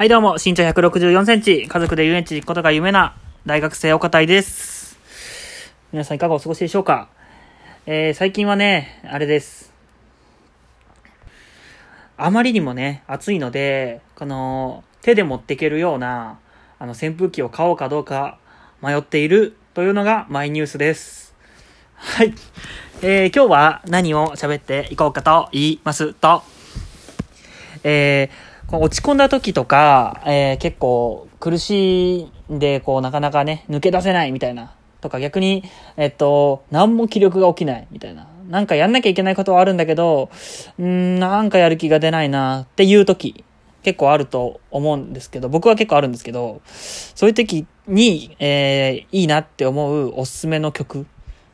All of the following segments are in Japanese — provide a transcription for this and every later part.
はい、どうも、身長164センチ、家族で遊園地行くことが夢な大学生お堅いです。皆さんいかがお過ごしでしょうか？えー、最近はね、あれです。あまりにもね、暑いので、この、手で持っていけるような、あの、扇風機を買おうかどうか迷っているというのがマイニュースです。はい。えー、今日は何を喋っていこうかと言いますと、えー、落ち込んだ時とか、えー、結構苦しいんで、こう、なかなかね、抜け出せないみたいな。とか逆に、えっと、何も気力が起きないみたいな。なんかやんなきゃいけないことはあるんだけど、うん、なんかやる気が出ないなっていう時、結構あると思うんですけど、僕は結構あるんですけど、そういう時に、えー、いいなって思うおすすめの曲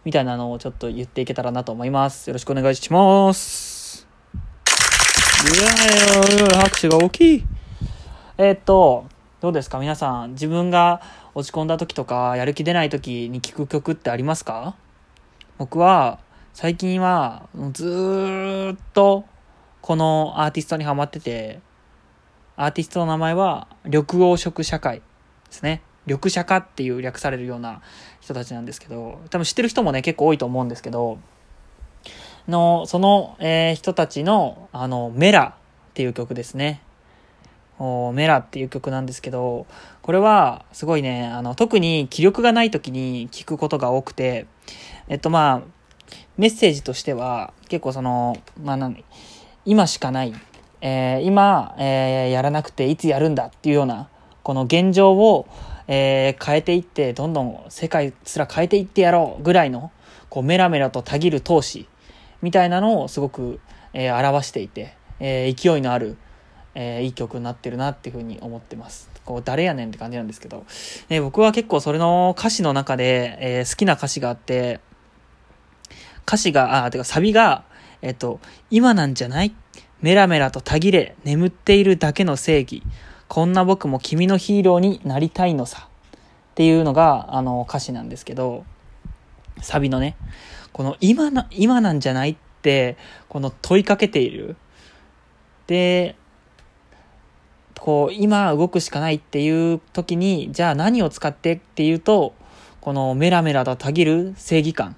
みたいなのをちょっと言っていけたらなと思います。よろしくお願いします。いやいや拍手が大きい。えーっと、どうですか？皆さん、自分が落ち込んだ時とか、やる気出ない時に聴く曲ってありますか？僕は、最近は、ずっと、このアーティストにハマってて、アーティストの名前は、緑黄色社会ですね。緑社化っていう略されるような人たちなんですけど、多分知ってる人もね、結構多いと思うんですけど、の、その、えー人たちの、あの、メラっていう曲ですね。おメラっていう曲なんですけど、これはすごいね、あの、特に気力がない時に聞くことが多くて、えっとまあ、メッセージとしては、結構その、まあな今しかない、えー今、えーやらなくていつやるんだっていうような、この現状を、えー変えていって、どんどん世界すら変えていってやろうぐらいの、こうメラメラとたぎる闘志みたいなのをすごく、えー表していて、えー勢いのある、えーいい曲になってるなっていうふうに思ってます。こう、誰やねんって感じなんですけど。ね、僕は結構それの歌詞の中で、えー好きな歌詞があって、歌詞が、あ、てかサビが、えっと、今なんじゃない？メラメラとたぎれ、眠っているだけの正義。こんな僕も君のヒーローになりたいのさ。っていうのが、あの、歌詞なんですけど、サビのね、この今な、今なんじゃない？って、この問いかけている。で、こう、今動くしかないっていう時に、じゃあ何を使ってっていうと、このメラメラとたぎる正義感っ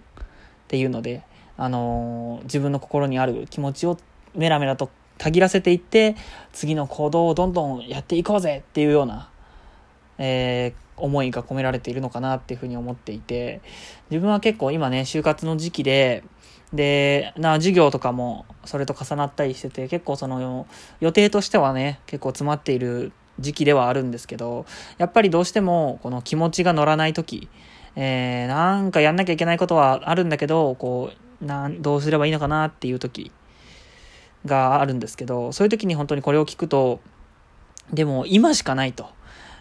ていうので、あのー自分の心にある気持ちをメラメラとたぎらせていって、次の行動をどんどんやっていこうぜっていうような、えー思いが込められているのかなっていうふうに思っていて、自分は結構今ね、就活の時期で、で、な、授業とかもそれと重なったりしてて、結構その予定としてはね、結構詰まっている時期ではあるんですけど、やっぱりどうしてもこの気持ちが乗らない時、えー、なんかやんなきゃいけないことはあるんだけど、こう、なん、どうすればいいのかなっていう時があるんですけど、そういう時に本当にこれを聞くと、でも今しかないと。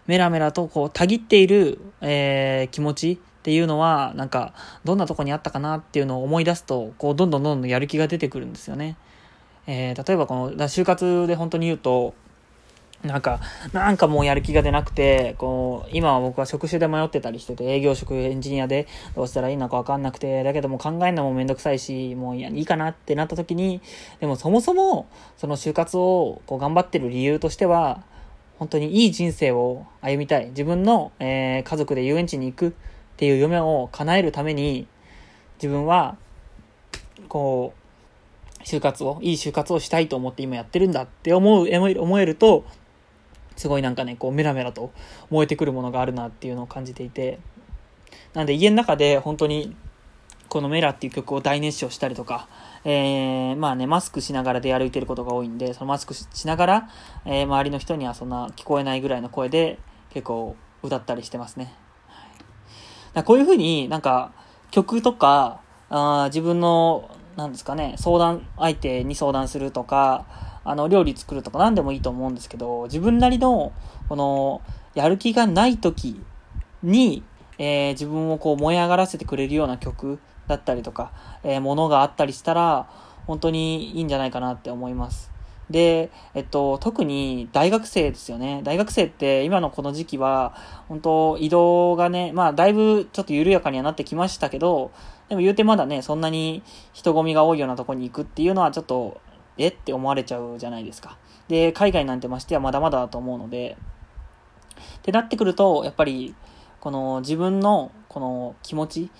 メラメラとこう、たぎっている、えー気持ちっていうのは、なんか、どんなとこにあったかなっていうのを思い出すと、こう、どんどんどんどんやる気が出てくるんですよね。えー例えばこの、就活で本当に言うと、なんか、なんかもうやる気が出なくて、こう、今は僕は職種で迷ってたりしてて、営業職、エンジニアでどうしたらいいのかわかんなくて、だけども考えるのもめんどくさいし、もういいいかなってなった時に、でもそもそも、その就活をこう頑張ってる理由としては、本当にいい人生を歩みたい。自分の、えー家族で遊園地に行くっていう夢を叶えるために、自分は、こう、就活を、いい就活をしたいと思って今やってるんだって思う、思えると、すごいなんかね、こうメラメラと燃えてくるものがあるなっていうのを感じていて、なんで家の中で本当にこのメラっていう曲を大熱唱したりとか、えー、まあね、マスクしながら出歩いてることが多いんで、そのマスクしながら、えー周りの人にはそんな聞こえないぐらいの声で結構歌ったりしてますね。はい、こういうふうになんか曲とか、あ自分の、なんですかね、相談相手に相談するとか、あの、料理作るとか何でもいいと思うんですけど、自分なりの、この、やる気がない時に、えー自分をこう燃え上がらせてくれるような曲だったりとか、えーものがあったりしたら、本当にいいんじゃないかなって思います。で、えっと、特に大学生ですよね。大学生って今のこの時期は、本当移動がね、まあだいぶちょっと緩やかにはなってきましたけど、でも言うてまだね、そんなに人混みが多いようなとこに行くっていうのはちょっとえ？って思われちゃうじゃないですか。で、海外なんてましてはまだまだだと思うので、ってなってくると、やっぱり、この自分のこの気持ち、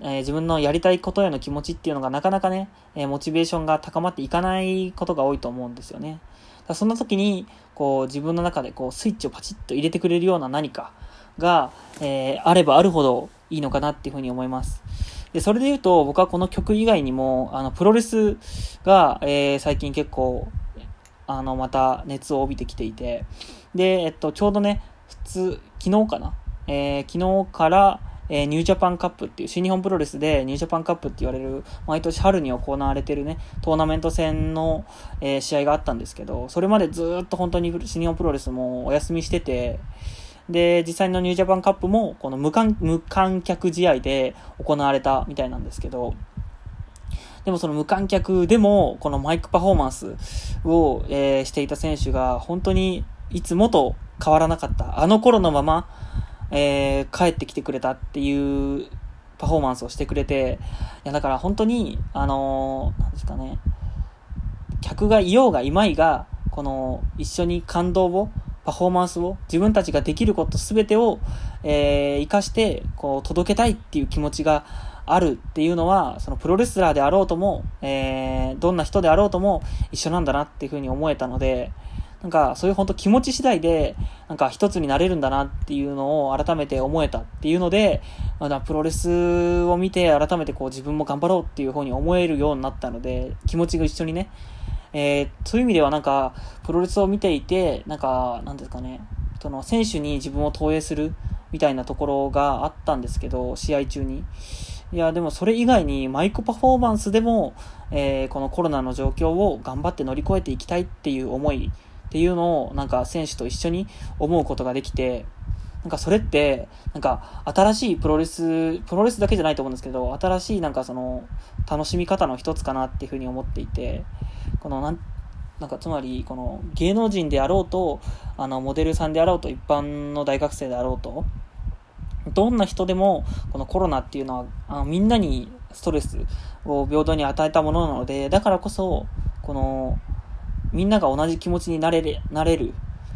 え、自分のやりたいことへの気持ちっていうのがなかなかね、え、モチベーションが高まっていかないことが多いと思うんですよね。だそんな時に、こう自分の中でこうスイッチをパチッと入れてくれるような何かが、えー、あればあるほどいいのかなっていうふうに思います。で、それで言うと、僕はこの曲以外にも、あの、プロレスが、えー、最近結構、あの、また熱を帯びてきていて、で、えっと、ちょうどね、普通、昨日かな？えー、昨日から、えー、 New Japan Cup っていう、新日本プロレスで New Japan Cup って言われる、毎年春に行われてるね、トーナメント戦の、えー、試合があったんですけど、それまでずっと本当に新日本プロレスもお休みしてて、で、実際の New Japan Cup も、この無観無観客試合で行われたみたいなんですけど、でもその無観客でも、このマイクパフォーマンスを、えー、していた選手が、本当にいつもと変わらなかった。あの頃のまま、えー、帰ってきてくれたっていうパフォーマンスをしてくれて、いや、だから本当に、あのー、なんですかね、客がいようがいまいが、この、一緒に感動をパフォーマンスを、自分たちができることすべてを、えー、活かして、こう、届けたいっていう気持ちがあるっていうのは、そのプロレスラーであろうとも、えー、どんな人であろうとも一緒なんだなっていうふうに思えたので、なんか、そういう本当気持ち次第で、なんか一つになれるんだなっていうのを改めて思えたっていうので、まだプロレスを見て改めてこう自分も頑張ろうっていうふうに思えるようになったので、気持ちが一緒にね、えー、そういう意味ではなんか、プロレスを見ていて、なんか、なんですかね、その選手に自分を投影するみたいなところがあったんですけど、試合中に。いや、でもそれ以外にマイクパフォーマンスでも、えー、このコロナの状況を頑張って乗り越えていきたいっていう思いっていうのを、なんか選手と一緒に思うことができて、なんかそれって、なんか新しいプロレス、プロレスだけじゃないと思うんですけど、新しいなんかその楽しみ方の一つかなっていうふうに思っていて、このなん、なんかつまり、この芸能人であろうと、あの、モデルさんであろうと、一般の大学生であろうと、どんな人でも、このコロナっていうのは、あのみんなにストレスを平等に与えたものなので、だからこそ、この、みんなが同じ気持ちになれる、なれる、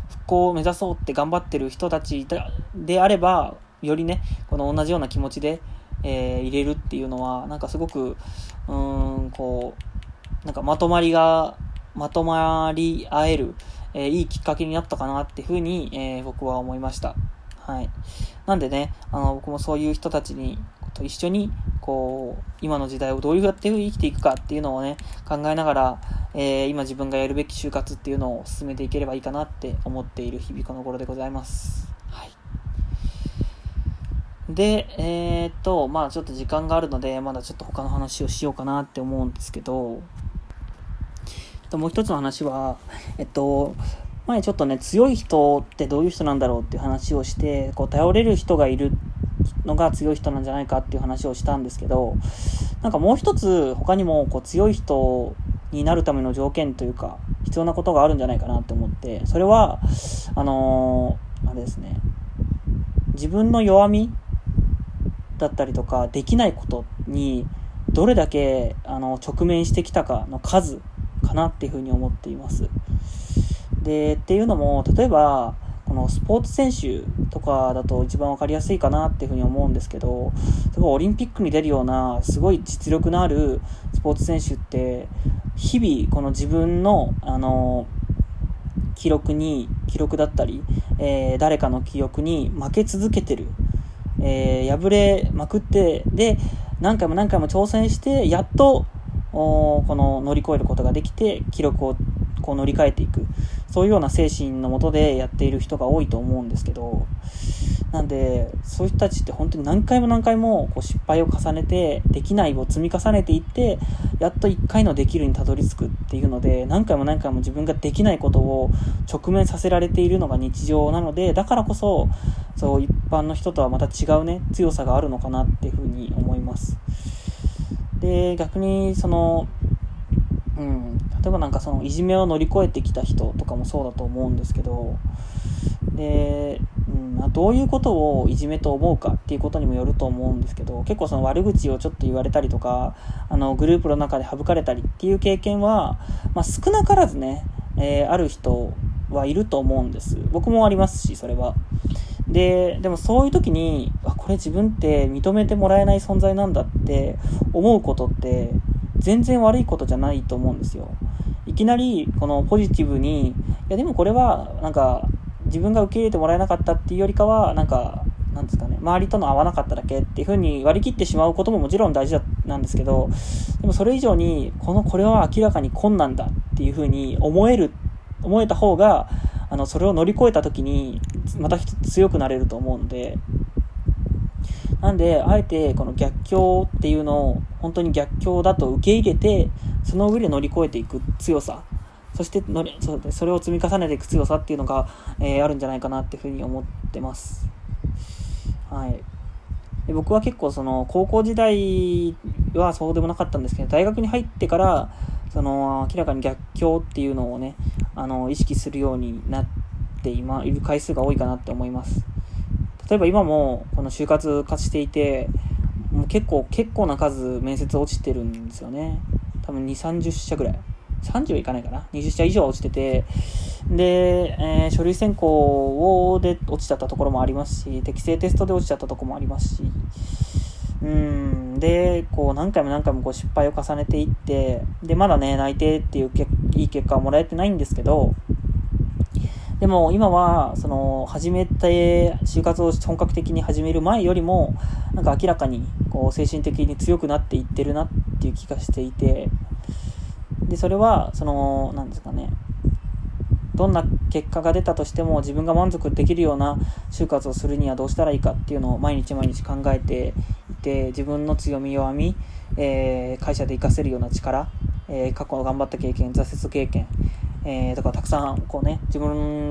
復興を目指そうって頑張ってる人たちであれば、よりね、この同じような気持ちで、えー、入れるっていうのは、なんかすごく、うーん、こう、なんかまとまりが、まとまり合える、えー、いいきっかけになったかなっていうふうに、えー、僕は思いました。はい。なんでね、あの、僕もそういう人たちに、と一緒に、こう、今の時代をどうやって生きていくかっていうのをね、考えながら、えー、今自分がやるべき就活っていうのを進めていければいいかなって思っている日々この頃でございます。はい。で、えー、っと、まあちょっと時間があるので、まだちょっと他の話をしようかなって思うんですけど、ともう一つの話は、えっと、前ちょっとね、強い人ってどういう人なんだろうっていう話をして、こう、頼れる人がいるのが強い人なんじゃないかっていう話をしたんですけど、なんかもう一つ他にもこう強い人になるための条件というか、必要なことがあるんじゃないかなって思って、それは、あのー、あれですね、自分の弱みだったりとか、できないことに、どれだけ、あの、直面してきたかの数かなっていうふうに思っています。で、っていうのも、例えば、このスポーツ選手とかだと一番分かりやすいかなっていうふうに思うんですけど、例えばオリンピックに出るようなすごい実力のあるスポーツ選手って、日々この自分の、あの、記録に、記録だったり、えー、誰かの記憶に負け続けてる。えー、敗れまくって、で、何回も何回も挑戦して、やっと、この乗り越えることができて、記録をこう乗り換えていく。そういうような精神のもとでやっている人が多いと思うんですけど、なんで、そういう人たちって本当に何回も何回もこう失敗を重ねて、できないを積み重ねていって、やっと1回のできるにたどり着くっていうので、何回も何回も自分ができないことを直面させられているのが日常なので、だからこそ、そう一般の人とはまた違うね、強さがあるのかなっていうふうに思います。で、逆に、その、うん、例えばなんかそのいじめを乗り越えてきた人とかもそうだと思うんですけどで、うんま、どういうことをいじめと思うかっていうことにもよると思うんですけど結構その悪口をちょっと言われたりとかあのグループの中で省かれたりっていう経験は、まあ、少なからずね、えー、ある人はいると思うんです。僕もありますしそれは。ででもそういう時にあこれ自分って認めてもらえない存在なんだって思うことって全然悪いことじゃないと思うんですよ。いきなりこのポジティブにいやでもこれはなんか自分が受け入れてもらえなかったっていうよりかはなんかなんですかね周りとの合わなかっただけっていう風に割り切ってしまうことももちろん大事なんですけどでもそれ以上にこのこれは明らかに困難だっていう風に思える思えた方があのそれを乗り越えた時にまた一つ強くなれると思うのでなんであえてこの逆境っていうのを本当に逆境だと受け入れてその上で乗り越えていく強さ。そしてのりそそれを積み重ねていく強さっていうのが、えー、あるんじゃないかなっていうふうに思ってます。はい、で僕は結構その高校時代はそうでもなかったんですけど大学に入ってからその明らかに逆境っていうのをねあの意識するようになって今いる回数が多いかなって思います。例えば今もこの就活化していてもう結構結構な数面接落ちてるんですよね。多分2 3 0社ぐらい。30はいかないかな。20社以上落ちてて。で、えー、書類選考で落ちちゃったところもありますし適正テストで落ちちゃったところもありますし。うん。でこう何回も何回もこう失敗を重ねていってでまだね内定っていうけいい結果はもらえてないんですけどでも今はその始めて就活を本格的に始める前よりもなんか明らかにこう精神的に強くなっていってるなっていう気がしていてでそれはその何ですかねどんな結果が出たとしても自分が満足できるような就活をするにはどうしたらいいかっていうのを毎日毎日考えていて自分の強み弱み、えー、会社で活かせるような力、えー、過去の頑張った経験挫折経験、えー、とかたくさんこうね自分